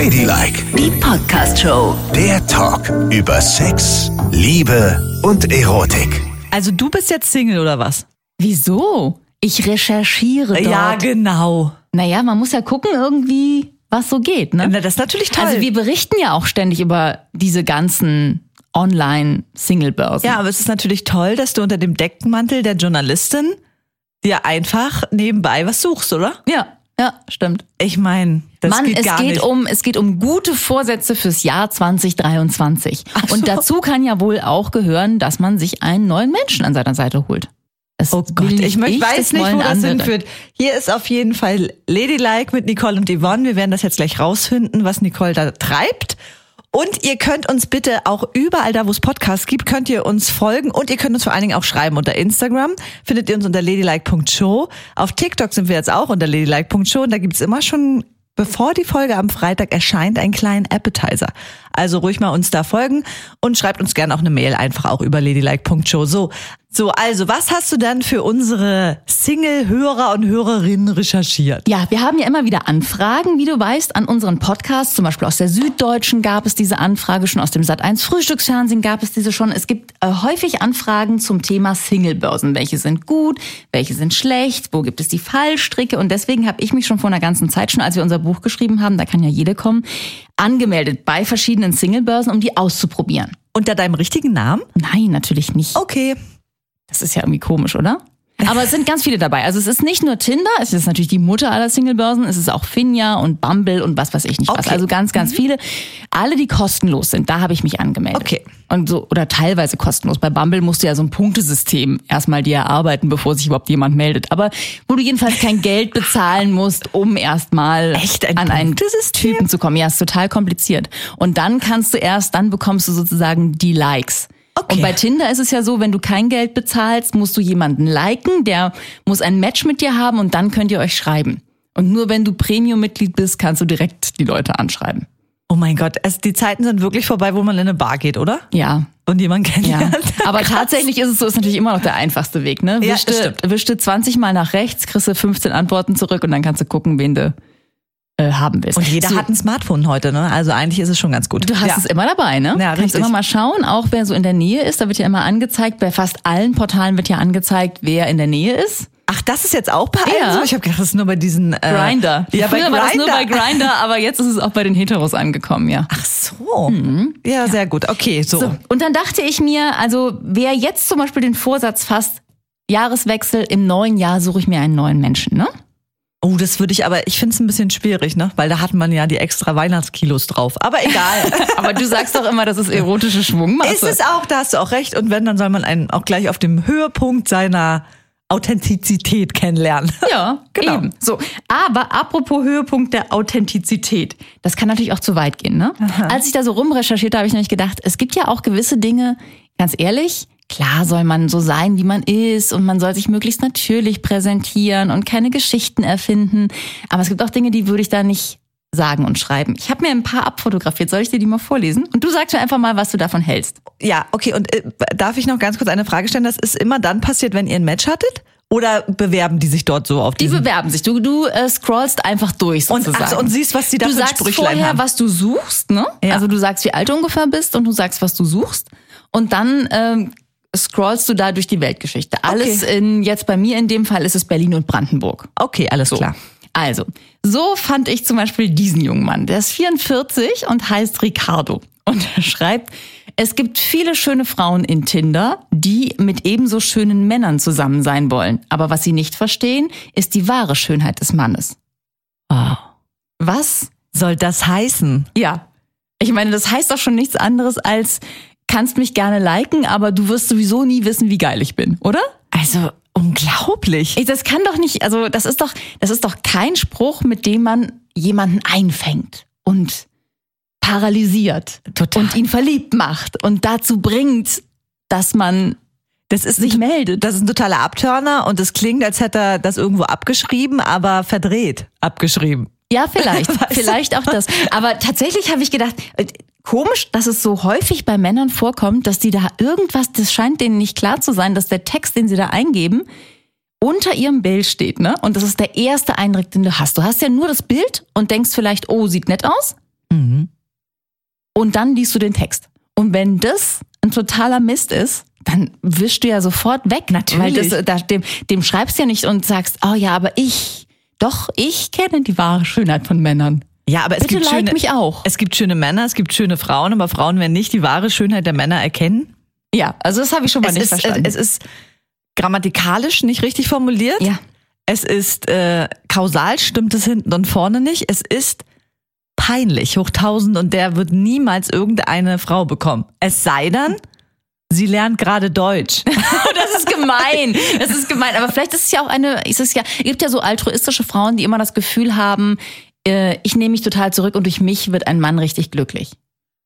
Ladylike, Die Podcast-Show. der Talk über Sex, Liebe und Erotik. Also du bist jetzt Single oder was? Wieso? Ich recherchiere dort. Ja, genau. Naja, man muss ja gucken irgendwie, was so geht, ne? Na, das ist natürlich toll. Also wir berichten ja auch ständig über diese ganzen Online-Single-Börsen. ja, aber es ist natürlich toll, dass du unter dem Deckmantel der Journalistin dir einfach nebenbei was suchst, oder? Ja, ja, stimmt. Ich meine, das Mann, geht es gar geht nicht. um es geht um gute Vorsätze fürs Jahr 2023. so. Und dazu kann ja wohl auch gehören, dass man sich einen neuen Menschen an seiner Seite holt. Das Oh Gott, ich, möchte, weiß nicht, wo das andere. hinführt. Hier ist auf jeden Fall Ladylike mit Nicole und Yvonne. Wir werden das jetzt gleich rausfinden, was Nicole da treibt. Und ihr könnt uns bitte auch überall da, wo es Podcasts gibt, könnt ihr uns folgen und ihr könnt uns vor allen Dingen auch schreiben unter Instagram. Findet ihr uns unter ladylike.show. Auf TikTok sind wir jetzt auch unter ladylike.show und da gibt's immer schon, bevor die Folge am Freitag erscheint, einen kleinen Appetizer. Also ruhig mal uns da folgen und schreibt uns gerne auch eine Mail einfach auch über ladylike.show. So, so, also was hast du dann für unsere Single-Hörer und Hörerinnen recherchiert? Ja, wir haben ja immer wieder Anfragen, wie du weißt, an unseren Podcasts. Zum Beispiel aus der Süddeutschen gab es diese Anfrage schon, aus dem Sat1 Frühstücksfernsehen gab es diese schon. Es gibt äh, häufig Anfragen zum Thema Singlebörsen. Welche sind gut, welche sind schlecht, wo gibt es die Fallstricke? Und deswegen habe ich mich schon vor einer ganzen Zeit, schon als wir unser Buch geschrieben haben, da kann ja jede kommen, angemeldet bei verschiedenen Singlebörsen, um die auszuprobieren. Unter deinem richtigen Namen? Nein, natürlich nicht. Okay. Das ist ja irgendwie komisch, oder? Aber es sind ganz viele dabei. Also es ist nicht nur Tinder, es ist natürlich die Mutter aller Singlebörsen, es ist auch Finja und Bumble und was weiß ich nicht was. Okay. Also ganz, ganz viele. Alle, die kostenlos sind, da habe ich mich angemeldet. Okay. Und so, oder teilweise kostenlos. Bei Bumble musst du ja so ein Punktesystem erstmal dir erarbeiten, bevor sich überhaupt jemand meldet. Aber wo du jedenfalls kein Geld bezahlen musst, um erstmal? Ein an einen? Typen zu kommen. Ja, ist total kompliziert. Und dann kannst du erst, dann bekommst du sozusagen die Likes. Okay. Und bei Tinder ist es ja so, wenn du kein Geld bezahlst, musst du jemanden liken, der muss ein Match mit dir haben und dann könnt ihr euch schreiben. Und nur wenn du Premium-Mitglied bist, kannst du direkt die Leute anschreiben. Oh mein Gott, es, die Zeiten sind wirklich vorbei, wo man in eine Bar geht, oder? Ja. Und jemanden Ja, kennenlernt. aber tatsächlich ist es so, ist natürlich immer noch der einfachste Weg, ne? Ja, Wischste, das stimmt. wischste 20 Mal nach rechts, kriegst du 15 Antworten zurück und dann kannst du gucken, wen du äh, haben willst. Und jeder so, hat ein Smartphone heute, ne? Also eigentlich ist es schon ganz gut. Du hast ja. es immer dabei, ne? Ja, Kannst richtig. immer mal schauen, auch wer so in der Nähe ist. Da wird ja immer angezeigt, bei fast allen Portalen wird ja angezeigt, wer in der Nähe ist. Ach, das ist jetzt auch bei Ja. allen so? Ich habe gedacht, das ist nur bei diesen äh, Grinder. Ja, bei Früher war das nur bei Grindr. Grinder, aber jetzt ist es auch bei den Heteros angekommen, ja. Ach so. Ja, sehr gut. Okay, so. Mhm. So, und dann dachte ich mir, also wer jetzt zum Beispiel den Vorsatz fasst, Jahreswechsel im neuen Jahr suche ich mir einen neuen Menschen, ne? Oh, das würde ich aber, ich finde es ein bisschen schwierig, ne? Weil da hat man ja die extra Weihnachtskilos drauf. Aber egal. Aber du sagst doch immer, das ist erotische Schwungmasse. ist es auch, da hast du auch recht. Und wenn, dann soll man einen auch gleich auf dem Höhepunkt seiner Authentizität kennenlernen. Ja, Genau. eben. So, aber apropos Höhepunkt der Authentizität, das kann natürlich auch zu weit gehen, ne? Als ich da so rumrecherchiert habe, habe ich nämlich gedacht, es gibt ja auch gewisse Dinge, ganz ehrlich, klar soll man so sein, wie man ist und man soll sich möglichst natürlich präsentieren und keine Geschichten erfinden, aber es gibt auch Dinge, die würde ich da nicht sagen und schreiben. Ich habe mir ein paar abfotografiert, soll ich dir die mal vorlesen? Und du sagst mir einfach mal, was du davon hältst. Ja, okay. Und äh, darf ich noch ganz kurz eine Frage stellen? Das ist immer dann passiert, wenn ihr ein Match hattet? Oder bewerben die sich dort so auf Die diesen... bewerben sich. Du, du äh, scrollst einfach durch Und- sozusagen. ach so, und siehst, was die da Du für sagst Sprüchlein vorher, haben. was du suchst, ne? Ja. Also du sagst, wie alt du ungefähr bist und du sagst, was du suchst. Und dann ähm, scrollst du da durch die Weltgeschichte. Alles in, jetzt bei mir in dem Fall ist es Berlin und Brandenburg. Okay, alles klar. Also, so fand ich zum Beispiel diesen jungen Mann. Der ist 44 und heißt Ricardo. Und er schreibt, es gibt viele schöne Frauen in Tinder, die mit ebenso schönen Männern zusammen sein wollen. Aber was sie nicht verstehen, ist die wahre Schönheit des Mannes. Wow. Was? Soll das heißen? Ja. Ich meine, das heißt doch schon nichts anderes als, kannst mich gerne liken, aber du wirst sowieso nie wissen, wie geil ich bin, oder? Also unglaublich. Ey, Das kann doch nicht, also das ist doch, das ist doch kein Spruch, mit dem man jemanden einfängt und paralysiert Total. und ihn verliebt macht und dazu bringt, dass man Das ist sich meldet. Das ist ein totaler Abturner und es klingt, als hätte er das irgendwo abgeschrieben, aber verdreht abgeschrieben. Ja, vielleicht, vielleicht auch das. Aber tatsächlich habe ich gedacht, komisch, dass es so häufig bei Männern vorkommt, dass die da irgendwas, das scheint denen nicht klar zu sein, dass der Text, den sie da eingeben, unter ihrem Bild steht, ne? Und das ist der erste Eindruck, den du hast. Du hast ja nur das Bild und denkst vielleicht, oh, sieht nett aus. Und dann liest du den Text. Und wenn das ein totaler Mist ist, dann wischst du ja sofort weg. Natürlich. Weil das, da, dem, dem schreibst du ja nicht und sagst, oh ja, aber ich, doch, ich kenne die wahre Schönheit von Männern. Ja, aber es Bitte gibt like schöne, mich auch. Es gibt schöne Männer, es gibt schöne Frauen, aber Frauen werden nicht die wahre Schönheit der Männer erkennen. Ja, also das habe ich schon mal Es nicht ist, verstanden. es ist grammatikalisch nicht richtig formuliert. ja. Es ist äh, kausal stimmt es hinten und vorne nicht. Es ist peinlich hoch tausend und der wird niemals irgendeine Frau bekommen. Es sei denn, sie lernt gerade Deutsch. Das ist gemein. Das ist gemein. Aber vielleicht ist es ja auch eine, ist es ja, es gibt ja so altruistische Frauen, die immer das Gefühl haben, äh, ich nehme mich total zurück und durch mich wird ein Mann richtig glücklich.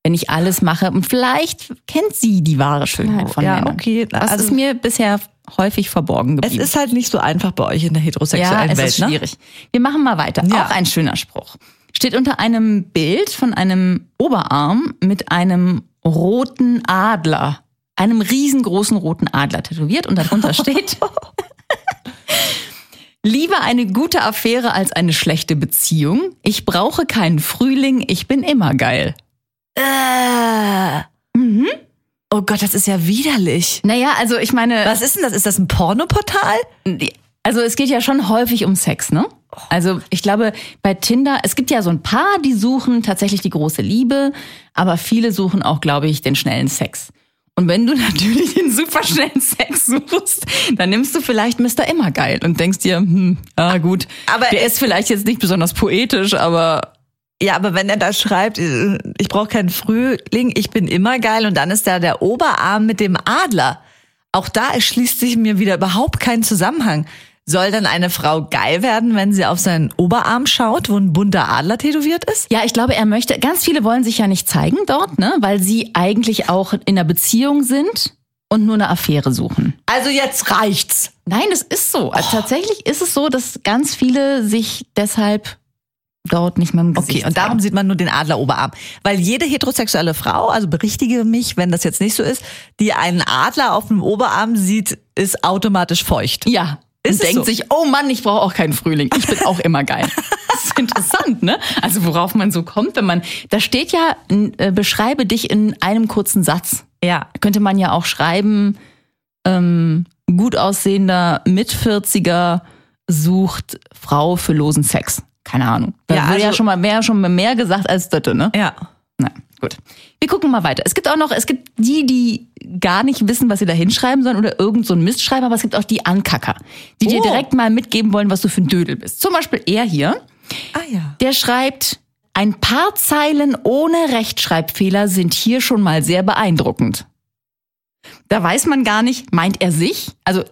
Wenn ich alles mache. Und vielleicht kennt sie die wahre Schönheit von ja, Männern. okay. Das Also- ist mir bisher häufig verborgen Es geblieben. ist halt nicht so einfach bei euch in der ja, heterosexuellen es Welt, ist ne? schwierig. Wir machen mal weiter. Ja. Auch ein schöner Spruch. Steht unter einem Bild von einem Oberarm mit einem roten Adler. Einem riesengroßen roten Adler tätowiert und darunter steht Lieber eine gute Affäre als eine schlechte Beziehung. Ich brauche keinen Frühling, ich bin immer geil. Äh. Oh Gott, das ist ja widerlich. Naja, also ich meine, Was ist denn das? Ist das ein Pornoportal? also es geht ja schon häufig um Sex, ne? Also ich glaube, bei Tinder, es gibt ja so ein paar, die suchen tatsächlich die große Liebe, aber viele suchen auch, glaube ich, den schnellen Sex. Und wenn du natürlich den super schnellen Sex suchst, dann nimmst du vielleicht Mr. Immer geil und denkst dir, hm, ah gut, Aber der ist vielleicht jetzt nicht besonders poetisch, aber Ja, aber wenn er da schreibt, äh, ich brauche keinen Frühling, ich bin immer geil und dann ist da der Oberarm mit dem Adler. Auch da erschließt sich mir wieder überhaupt kein Zusammenhang. Soll dann eine Frau geil werden, wenn sie auf seinen Oberarm schaut, wo ein bunter Adler tätowiert ist? Ja, ich glaube, er möchte, ganz viele wollen sich ja nicht zeigen dort, ne, weil sie eigentlich auch in einer Beziehung sind und nur eine Affäre suchen. Also jetzt reicht's. Nein, das ist so. Also tatsächlich ist es so, dass ganz viele sich deshalb dort nicht mehr im Gesicht Okay, und darum sieht man nur den Adleroberarm. Weil jede heterosexuelle Frau, also berichtige mich, wenn das jetzt nicht so ist, die einen Adler auf dem Oberarm sieht, ist automatisch feucht. Ja. Ist und denkt so? sich, oh Mann, ich brauche auch keinen Frühling. Ich bin auch immer geil. Das ist interessant, ne? Also worauf man so kommt, wenn man, da steht ja, äh, beschreibe dich in einem kurzen Satz. Ja. Könnte man ja auch schreiben, ähm, gut aussehender Mit-40er sucht Frau für losen Sex. Keine Ahnung. Da Ja, wurde ja also- schon mal mehr, schon mal mehr gesagt als das, ne? Ja. Na, gut. Wir gucken mal weiter. Es gibt auch noch, es gibt die, die gar nicht wissen, was sie da hinschreiben sollen oder irgend so ein Mist schreiben, aber es gibt auch die Ankacker, die dir Oh. direkt mal mitgeben wollen, was du für ein Dödel bist. Zum Beispiel er hier, Ah ja. der schreibt, ein paar Zeilen ohne Rechtschreibfehler sind hier schon mal sehr beeindruckend. Da weiß man gar nicht, meint er sich? Also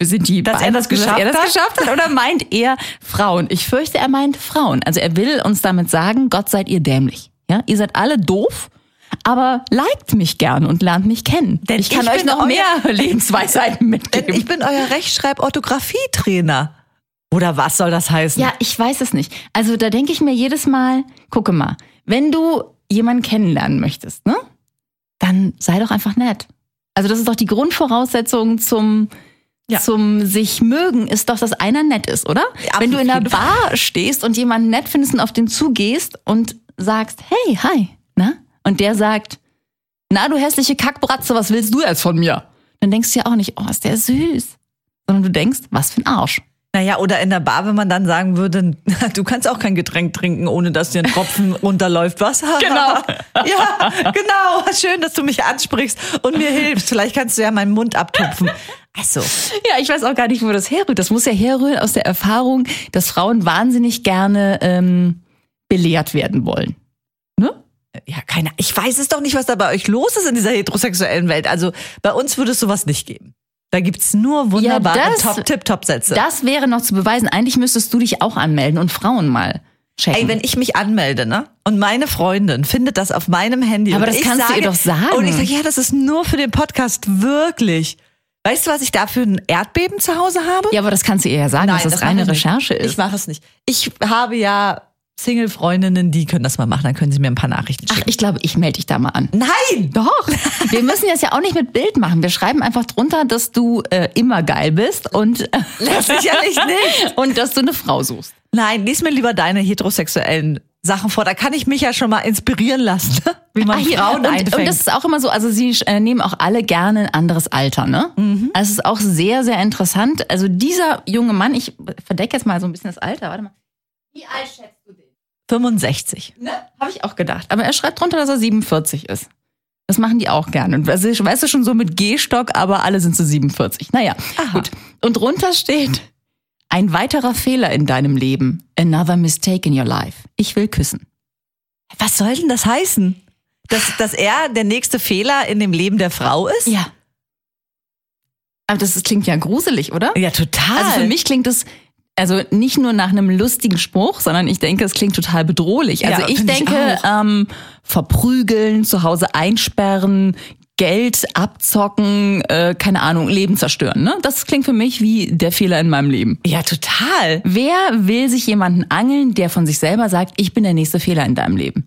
sind die Dass er das geschafft er das hat? geschafft hat oder meint er Frauen? Ich fürchte, er meint Frauen. Also er will uns damit sagen, Gott seid ihr dämlich. Ja, ihr seid alle doof, aber liked mich gern und lernt mich kennen. Denn ich kann ich euch noch mehr Lebensweisheiten mitgeben. ich bin euer Rechtschreib-Orthographie-Trainer. Oder was soll das heißen? Ja, ich weiß es nicht. Also da denke ich mir jedes Mal, gucke mal, wenn du jemanden kennenlernen möchtest, ne? Dann sei doch einfach nett. Also das ist doch die Grundvoraussetzung zum Ja. zum sich mögen ist doch, dass einer nett ist, oder? Ja, wenn du in der Bar stehst und jemanden nett findest und auf den zugehst und sagst, hey, hi, na? Und der sagt, na du hässliche Kackbratze, was willst du jetzt von mir? Dann denkst du ja auch nicht, oh, ist der süß. Sondern du denkst, was für ein Arsch. Naja, oder in der Bar, wenn man dann sagen würde, du kannst auch kein Getränk trinken, ohne dass dir ein Tropfen runterläuft. Was? Genau. ja, genau. Schön, dass du mich ansprichst und mir hilfst. Vielleicht kannst du ja meinen Mund abtupfen. Also, Ja, ich weiß auch gar nicht, wo das herrührt. Das muss ja herrühren aus der Erfahrung, dass Frauen wahnsinnig gerne ähm, belehrt werden wollen. Ne? ja, keine, ich weiß es doch nicht, was da bei euch los ist in dieser heterosexuellen Welt. Also, bei uns würde es sowas nicht geben. Da gibt's nur wunderbare Ja, das- Top-Tip-Top-Sätze. Das wäre noch zu beweisen. Eigentlich müsstest du dich auch anmelden und Frauen mal checken. Ey, wenn ich mich anmelde, ne? Und meine Freundin findet das auf meinem Handy. Aber das kannst du sage, ihr doch sagen. Und ich sage, ja, das ist nur für den Podcast, wirklich. Weißt du, was ich da für ein Erdbeben zu Hause habe? ja, aber das kannst du ihr ja sagen, dass das, mache reine. Recherche ist. Ich mache es nicht. Ich habe ja Single-Freundinnen, die können das mal machen, dann können sie mir ein paar Nachrichten Ach, schicken. ich glaube, ich melde dich da mal an. Nein! Doch. Wir müssen das ja auch nicht mit Bild machen. Wir schreiben einfach drunter, dass du äh, immer geil bist und, Sicherlich nicht. und dass du eine Frau suchst. Nein, lies mir lieber deine heterosexuellen Sachen vor. Da kann ich mich ja schon mal inspirieren lassen, wie man Ah, hier, Frauen und, einfängt. und das ist auch immer so, also sie äh, nehmen auch alle gerne ein anderes Alter, ne? Mhm. Also es ist auch sehr, sehr interessant. Also dieser junge Mann, ich verdecke jetzt mal so ein bisschen das Alter, warte mal. Wie alt schätzt? 65. Ne? Habe ich auch gedacht. Aber er schreibt drunter, dass er 47 ist. Das machen die auch gerne. Und weißt du schon so mit Gehstock, aber alle sind so 47. Naja, Aha. gut. Und drunter steht, ein weiterer Fehler in deinem Leben. Another mistake in your life. Ich will küssen. Was soll denn das heißen? Dass, dass er der nächste Fehler in dem Leben der Frau ist? Ja. Aber das ist, klingt ja gruselig, oder? Ja, total. Also für mich klingt es also nicht nur nach einem lustigen Spruch, sondern ich denke, es klingt total bedrohlich. Also Ja, ich finde ich denke, ähm, verprügeln, zu Hause einsperren, Geld abzocken, äh, keine Ahnung, Leben zerstören. Ne? Das klingt für mich wie der Fehler in meinem Leben. Ja, total. Wer will sich jemanden angeln, der von sich selber sagt, ich bin der nächste Fehler in deinem Leben?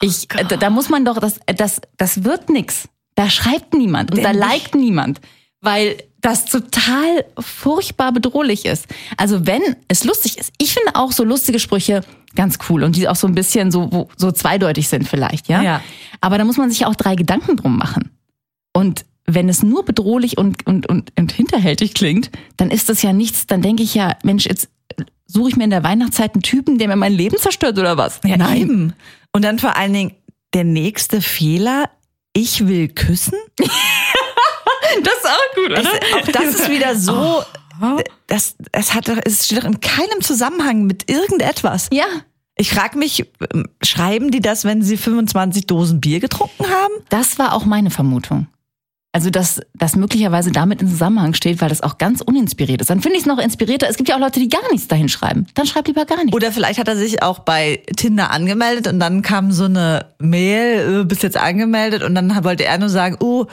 Ich, Gott. äh, da muss man doch, das, das, das wird nix. Da schreibt niemand und Denn da liked niemand, weil das total furchtbar bedrohlich ist. Also wenn es lustig ist, ich finde auch so lustige Sprüche ganz cool und die auch so ein bisschen so, wo- so zweideutig sind vielleicht, ja? Ja. Aber da muss man sich auch drei Gedanken drum machen. Und wenn es nur bedrohlich und, und, und, und hinterhältig klingt, dann ist das ja nichts, dann denke ich ja, Mensch, jetzt suche ich mir in der Weihnachtszeit einen Typen, der mir mein Leben zerstört oder was? Ja, Eben. Und dann vor allen Dingen der nächste Fehler. Ich will küssen. Das ist auch gut, Es, auch das ist wieder so. Das, es hat, es steht doch in keinem Zusammenhang mit irgendetwas. Ja, Ich frage mich, ähm, schreiben die das, wenn sie 25 Dosen Bier getrunken haben? das war auch meine Vermutung. Also, dass das möglicherweise damit in Zusammenhang steht, weil das auch ganz uninspiriert ist. Dann finde ich es noch inspirierter. Es gibt ja auch Leute, die gar nichts dahin schreiben. Dann schreib lieber gar nichts. Oder vielleicht hat er sich auch bei Tinder angemeldet und dann kam so eine Mail, äh, bist jetzt angemeldet und dann wollte er nur sagen, oh,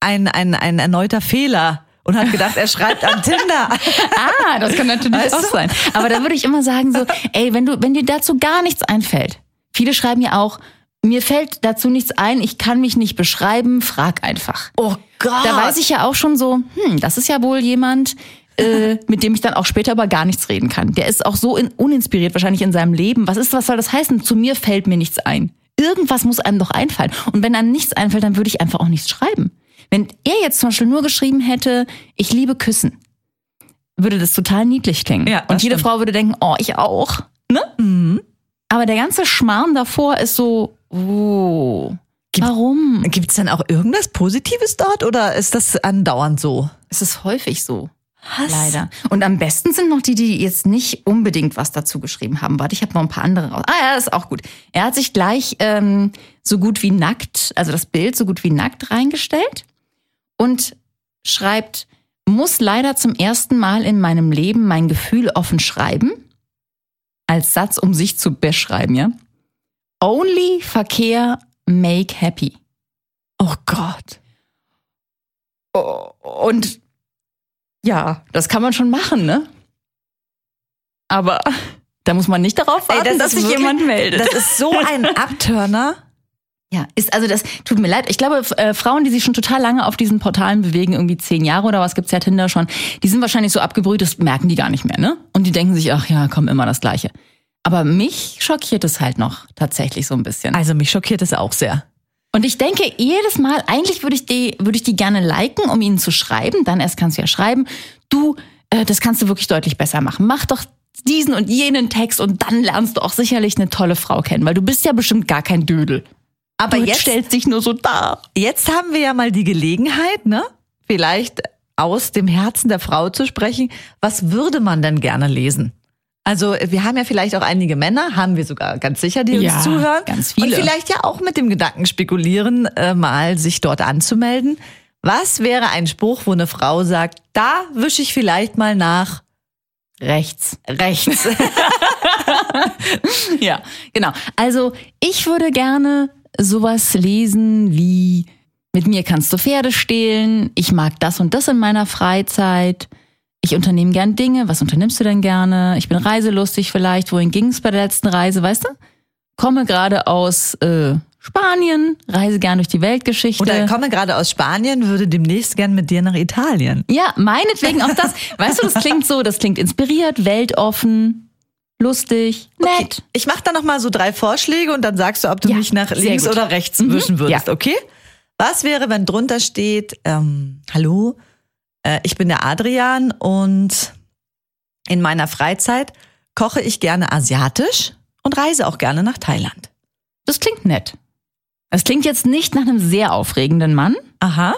ein, ein, ein erneuter Fehler. Und hat gedacht, er schreibt an Tinder. Ah, das kann natürlich Weißt auch sein. Aber da würde ich immer sagen so, ey, wenn du, wenn dir dazu gar nichts einfällt. Viele schreiben ja auch, mir fällt dazu nichts ein, ich kann mich nicht beschreiben, frag einfach. Oh Gott. Da weiß ich ja auch schon so, hm, das ist ja wohl jemand, äh, mit dem ich dann auch später über gar nichts reden kann. Der ist auch so in, uninspiriert wahrscheinlich in seinem Leben. Was ist, was soll das heißen? Zu mir fällt mir nichts ein. Irgendwas muss einem doch einfallen. Und wenn einem nichts einfällt, dann würde ich einfach auch nichts schreiben. Wenn er jetzt zum Beispiel nur geschrieben hätte, ich liebe Küssen, würde das total niedlich klingen. Ja, Und jede stimmt. Frau würde denken, oh, ich auch. Ne? Mhm. Aber der ganze Schmarrn davor ist so, oh, warum? Gibt es denn auch irgendwas Positives dort oder ist das andauernd so? Es ist häufig so. Was? Leider. Und am besten sind noch die, die jetzt nicht unbedingt was dazu geschrieben haben. Warte, ich habe noch ein paar andere raus. Ah ja, das ist auch gut. Er hat sich gleich ähm, so gut wie nackt, also das Bild so gut wie nackt reingestellt und schreibt, muss leider zum ersten Mal in meinem Leben mein Gefühl offen schreiben. Als Satz, um sich zu beschreiben, ja. Only Verkehr make happy. Oh Gott. Und ja, das kann man schon machen, ne? Aber da muss man nicht darauf warten, Ey, dass sich wirklich- jemand meldet. Das ist so ein Abturner. Ja, ist also das tut mir leid. Ich glaube, äh, Frauen, die sich schon total lange auf diesen Portalen bewegen, irgendwie zehn Jahre oder was gibt's ja Tinder schon, die sind wahrscheinlich so abgebrüht, das merken die gar nicht mehr, ne? Und die denken sich, ach ja, komm immer das Gleiche. Aber mich schockiert es halt noch tatsächlich so ein bisschen. Also mich schockiert es auch sehr. Und ich denke jedes Mal, eigentlich würde ich die, würde ich die gerne liken, um ihnen zu schreiben. Dann erst kannst du ja schreiben, du, äh, das kannst du wirklich deutlich besser machen. Mach doch diesen und jenen Text und dann lernst du auch sicherlich eine tolle Frau kennen, weil du bist ja bestimmt gar kein Dödel. Aber Du jetzt, stellst dich nur so dar. jetzt haben wir ja mal die Gelegenheit, ne? Vielleicht aus dem Herzen der Frau zu sprechen. Was würde man denn gerne lesen? Also wir haben ja vielleicht auch einige Männer, haben wir sogar ganz sicher, die Ja, uns zuhören. ganz viele. Und vielleicht ja auch mit dem Gedanken spekulieren, äh, mal sich dort anzumelden. Was wäre ein Spruch, wo eine Frau sagt, da wische ich vielleicht mal nach Rechts. rechts? Ja, genau. Also ich würde gerne sowas lesen wie mit mir kannst du Pferde stehlen, ich mag das und das in meiner Freizeit, ich unternehme gern Dinge, was unternimmst du denn gerne? Ich bin reiselustig vielleicht, wohin ging es bei der letzten Reise, weißt du? Komme gerade aus äh, Spanien, reise gern durch die Weltgeschichte. Oder komme gerade aus Spanien, würde demnächst gern mit dir nach Italien. ja, meinetwegen auch das. Weißt du, das klingt so, das klingt inspiriert, weltoffen. Lustig, nett. Ich mache da noch mal so drei Vorschläge und dann sagst du, ob du Ja, mich nach links gut. oder rechts Mhm, wischen würdest, ja. okay? Was wäre, wenn drunter steht, ähm, hallo, äh, ich bin der Adrian und in meiner Freizeit koche ich gerne asiatisch und reise auch gerne nach Thailand. Das klingt nett. Das klingt jetzt nicht nach einem sehr aufregenden Mann, Aha.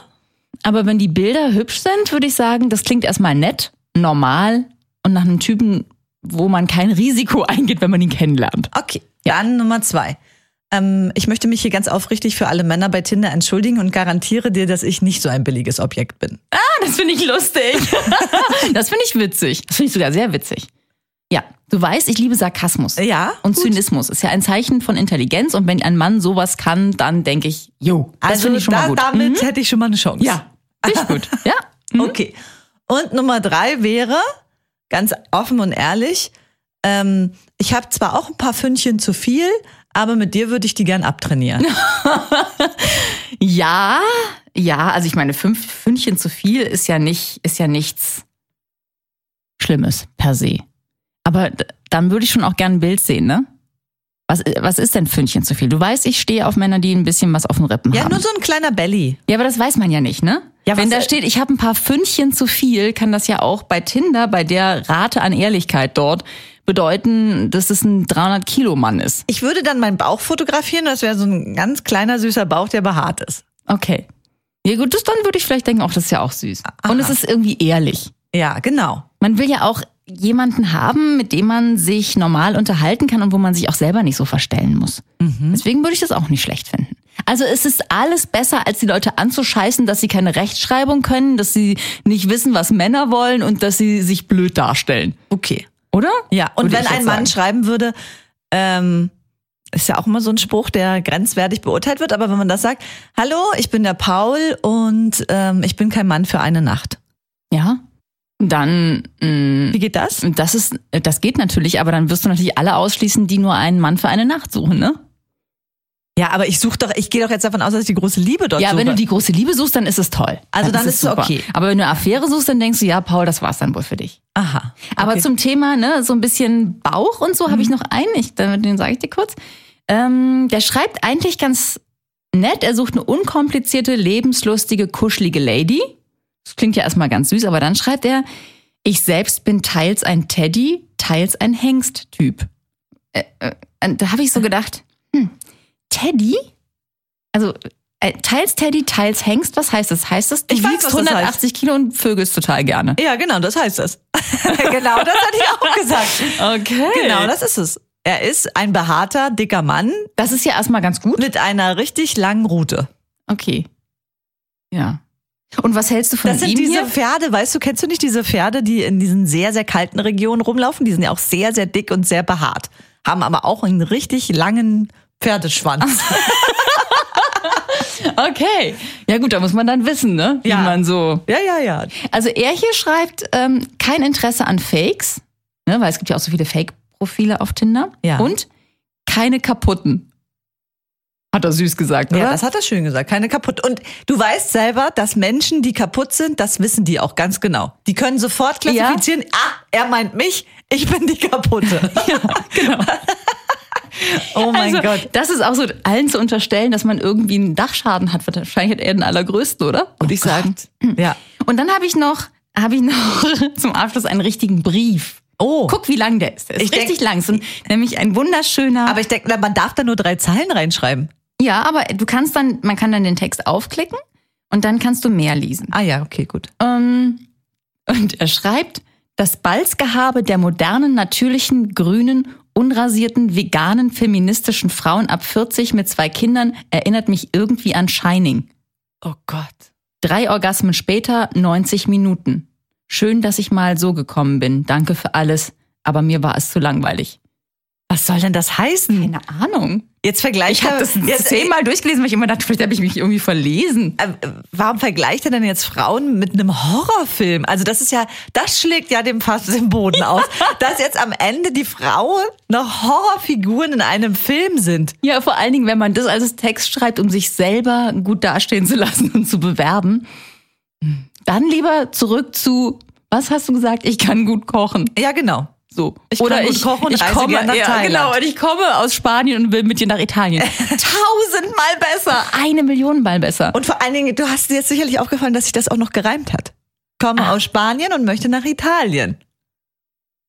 aber wenn die Bilder hübsch sind, würde ich sagen, das klingt erstmal nett, normal und nach einem Typen, wo man kein Risiko eingeht, wenn man ihn kennenlernt. Okay, dann Nummer zwei. Ähm, ich möchte mich hier ganz aufrichtig für alle Männer bei Tinder entschuldigen und garantiere dir, dass ich nicht so ein billiges Objekt bin. Ah, das finde ich lustig. das finde ich witzig. Das finde ich sogar sehr witzig. Ja, du weißt, ich liebe Sarkasmus. Ja, Und gut. Zynismus ist ja ein Zeichen von Intelligenz und wenn ein Mann sowas kann, dann denke ich, jo, das Also finde ich schon da, mal gut. damit hätte ich schon mal eine Chance. Ja, ich gut. Ja. Okay. Und Nummer drei wäre, ganz offen und ehrlich, ähm, ich habe zwar auch ein paar Fündchen zu viel, aber mit dir würde ich die gern abtrainieren. Ja, ja, also ich meine, fünf Fündchen zu viel ist ja nicht, ist ja nichts Schlimmes per se. Aber dann würde ich schon auch gerne ein Bild sehen, ne? Was, was ist denn Fündchen zu viel? Du weißt, ich stehe auf Männer, die ein bisschen was auf den Rippen ja, haben. nur so ein kleiner Belly. Ja, aber das weiß man ja nicht, ne? Ja, Wenn da steht, ich habe ein paar Fündchen zu viel, kann das ja auch bei Tinder, bei der Rate an Ehrlichkeit dort, bedeuten, dass es ein 300-Kilo-Mann ist. Ich würde dann meinen Bauch fotografieren, das wäre so ein ganz kleiner, süßer Bauch, der behaart ist. Okay. Ja gut, das dann würde ich vielleicht denken, auch das ist ja auch süß. Und es ist irgendwie ehrlich. Ja, genau. Man will ja auch jemanden haben, mit dem man sich normal unterhalten kann und wo man sich auch selber nicht so verstellen muss. Deswegen würde ich das auch nicht schlecht finden. Also es ist alles besser, als die Leute anzuscheißen, dass sie keine Rechtschreibung können, dass sie nicht wissen, was Männer wollen und dass sie sich blöd darstellen. Okay. Oder? Ja, und Würde wenn ein Mann sagen. schreiben würde, ähm, ist ja auch immer so ein Spruch, der grenzwertig beurteilt wird, aber wenn man das sagt, hallo, ich bin der Paul und ähm, ich bin kein Mann für eine Nacht. Ja. Dann, mh, Wie geht das? das ist, das geht natürlich, aber dann wirst du natürlich alle ausschließen, die nur einen Mann für eine Nacht suchen, ne? Ja, aber ich suche doch, ich gehe doch jetzt davon aus, dass ich die große Liebe dort Ja, suche. wenn du die große Liebe suchst, dann ist es toll. Also dann ist es super. okay. Aber wenn du eine Affäre suchst, dann denkst du, ja, Paul, das war's dann wohl für dich. Aha. Aber okay. zum Thema, ne, so ein bisschen Bauch und so habe ich noch einen, ich, den sage ich dir kurz. Ähm, der schreibt eigentlich ganz nett, er sucht eine unkomplizierte, lebenslustige, kuschelige Lady. Das klingt ja erstmal ganz süß, aber dann schreibt er, ich selbst bin teils ein Teddy, teils ein Hengst-Typ. Äh, äh, da habe ich so gedacht, Teddy? Also äh, teils Teddy, teils Hengst, was heißt das? Heißt das, du Ich weiß, wiegst das heißt. 180 Kilo und vögelst total gerne? Ja, genau, das heißt es. genau, das hatte ich auch gesagt. Okay. Genau, das ist es. Er ist ein behaarter, dicker Mann Das ist ja erstmal ganz gut. mit einer richtig langen Rute. Okay. Ja. Und was hältst du von Das sind ihm diese hier? Pferde, weißt du, kennst du nicht diese Pferde, die in diesen sehr, sehr kalten Regionen rumlaufen? Die sind ja auch sehr, sehr dick und sehr behaart. Haben aber auch einen richtig langen Pferdeschwanz. Okay. Ja gut, da muss man dann wissen, ne? Wie Ja. man so. ja, ja, ja. Also er hier schreibt ähm, kein Interesse an Fakes, ne? weil es gibt ja auch so viele Fake-Profile auf Tinder. Ja. Und keine kaputten. Hat er süß gesagt, oder? Ja, das hat er schön gesagt. Keine kaputt. Und du weißt selber, dass Menschen, die kaputt sind, das wissen die auch ganz genau. Die können sofort klassifizieren, ah, er meint mich, ich bin die kaputte. ja, genau. Oh mein also, Gott. Das ist auch so allen zu unterstellen, dass man irgendwie einen Dachschaden hat. Wahrscheinlich hat er den allergrößten, oder? Würde ich sagen. Ja. Und dann habe ich noch, habe ich noch zum Abschluss einen richtigen Brief. Oh. Guck, wie lang der ist. Der ist Ich denk- richtig lang. So, nämlich ein wunderschöner. Aber ich denke, man darf da nur drei Zeilen reinschreiben. ja, aber du kannst dann, man kann dann den Text aufklicken und dann kannst du mehr lesen. Ah ja, okay, gut. Ähm, und er schreibt, das Balzgehabe der modernen, natürlichen, grünen, unrasierten, veganen, feministischen Frauen ab 40 mit zwei Kindern erinnert mich irgendwie an Shining. Oh Gott. Drei Orgasmen später, 90 Minuten. Schön, dass ich mal so gekommen bin. Danke für alles. Aber mir war es zu langweilig. Was soll denn das heißen? Keine Ahnung. Jetzt vergleicht Ich habe er- das zehnmal durchgelesen, weil ich immer dachte, vielleicht habe ich mich irgendwie verlesen. äh, warum vergleicht er denn jetzt Frauen mit einem Horrorfilm? Also das ist ja, das schlägt ja dem fast den Boden aus, dass jetzt am Ende die Frauen noch Horrorfiguren in einem Film sind. Ja, vor allen Dingen, wenn man das als Text schreibt, um sich selber gut dastehen zu lassen und zu bewerben. Dann lieber zurück zu, was hast du gesagt? Ich kann gut kochen. Ja, genau. So. Ich Oder ich, kochen und ich komme, nach ja, Thailand. genau, und ich komme aus Spanien und will mit dir nach Italien. Tausendmal besser. Eine Million Mal besser. Und vor allen Dingen, du hast dir jetzt sicherlich aufgefallen, dass sich das auch noch gereimt hat. Komme Ah. aus Spanien und möchte nach Italien.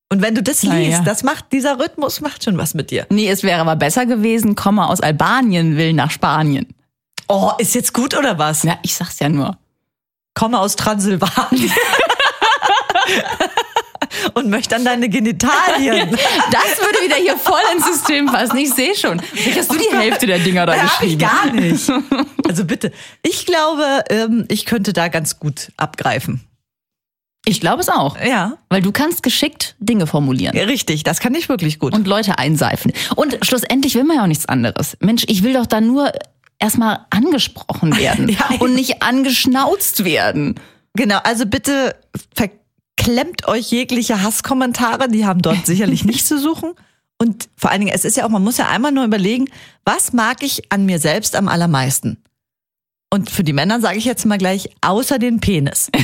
Und wenn du das liest, ja. das macht, dieser Rhythmus macht schon was mit dir. Nee, es wäre aber besser gewesen, komme aus Albanien, will nach Spanien. Oh, ist jetzt gut oder was? Ja, ich sag's ja nur. Komme aus Transsilvanien. und möchte an deine Genitalien. Das würde wieder hier voll ins System passen. Ich sehe schon. Vielleicht hast du die Hälfte der Dinger da Ja, hab ich geschrieben. gar nicht. Also bitte. Ich glaube, ähm, ich könnte da ganz gut abgreifen. Ich glaube es auch. Ja. Weil du kannst geschickt Dinge formulieren. Richtig, das kann ich wirklich gut. und Leute einseifen. Und schlussendlich will man ja auch nichts anderes. Mensch, ich will doch da nur erstmal angesprochen werden Ja. und nicht angeschnauzt werden. Genau, also bitte verklemmt euch jegliche Hasskommentare, die haben dort sicherlich nicht zu suchen. Und vor allen Dingen, es ist ja auch, man muss ja einmal nur überlegen, was mag ich an mir selbst am allermeisten? Und für die Männer sage ich jetzt mal gleich, außer den Penis.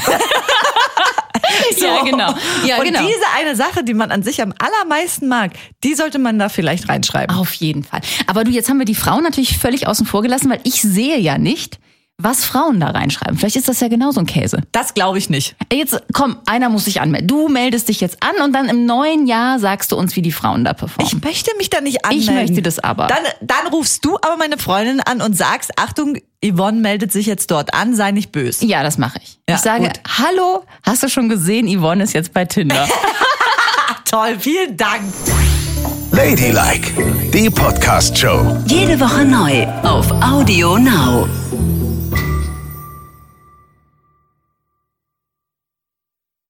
Ja, genau. Ja, und genau. diese eine Sache, die man an sich am allermeisten mag, die sollte man da vielleicht reinschreiben. Auf jeden Fall. Aber du, jetzt haben wir die Frauen natürlich völlig außen vor gelassen, weil ich sehe ja nicht, was Frauen da reinschreiben. Vielleicht ist das ja genauso ein Käse. Das glaube ich nicht. Jetzt, komm, einer muss sich anmelden. Du meldest dich jetzt an und dann im neuen Jahr sagst du uns, wie die Frauen da performen. Ich möchte mich da nicht anmelden. möchte das aber. Dann, dann rufst du aber meine Freundin an und sagst, Achtung, Yvonne meldet sich jetzt dort an, sei nicht böse. ja, das mache ich. Ja, ich sage, gut. hallo, hast du schon gesehen, Yvonne ist jetzt bei Tinder. Toll, vielen Dank. Ladylike, die Podcast-Show. Jede Woche neu auf Audio Now.